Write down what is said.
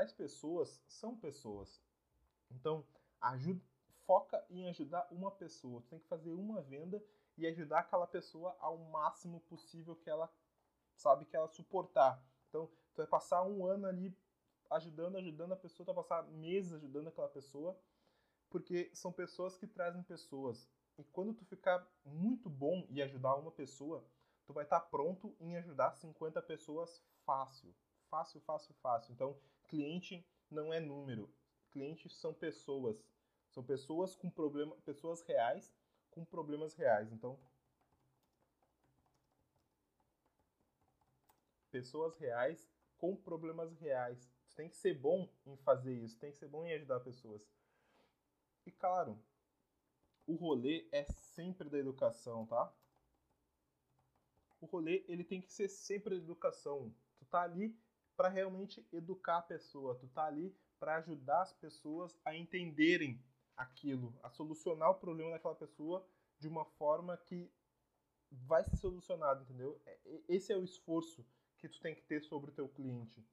profissionais pessoas são pessoas. Então, ajuda, foca em ajudar uma pessoa. Tu tem que fazer uma venda e ajudar aquela pessoa ao máximo possível que ela sabe que ela suportar. Então, tu vai passar um ano ali ajudando, ajudando a pessoa, tu vai passar meses ajudando aquela pessoa, porque são pessoas que trazem pessoas. E quando tu ficar muito bom e ajudar uma pessoa, tu vai estar pronto em ajudar 50 pessoas fácil. Fácil, fácil, fácil. Então, cliente não é número. Clientes são pessoas. São pessoas com problema, pessoas reais com problemas reais. Então, pessoas reais com problemas reais. Você tem que ser bom em fazer isso, tem que ser bom em ajudar pessoas. E claro, o rolê é sempre da educação, tá? O rolê ele tem que ser sempre da educação. Tu tá ali para realmente educar a pessoa, tu tá ali para ajudar as pessoas a entenderem aquilo, a solucionar o problema daquela pessoa de uma forma que vai ser solucionado, entendeu? É, esse é o esforço que tu tem que ter sobre o teu cliente.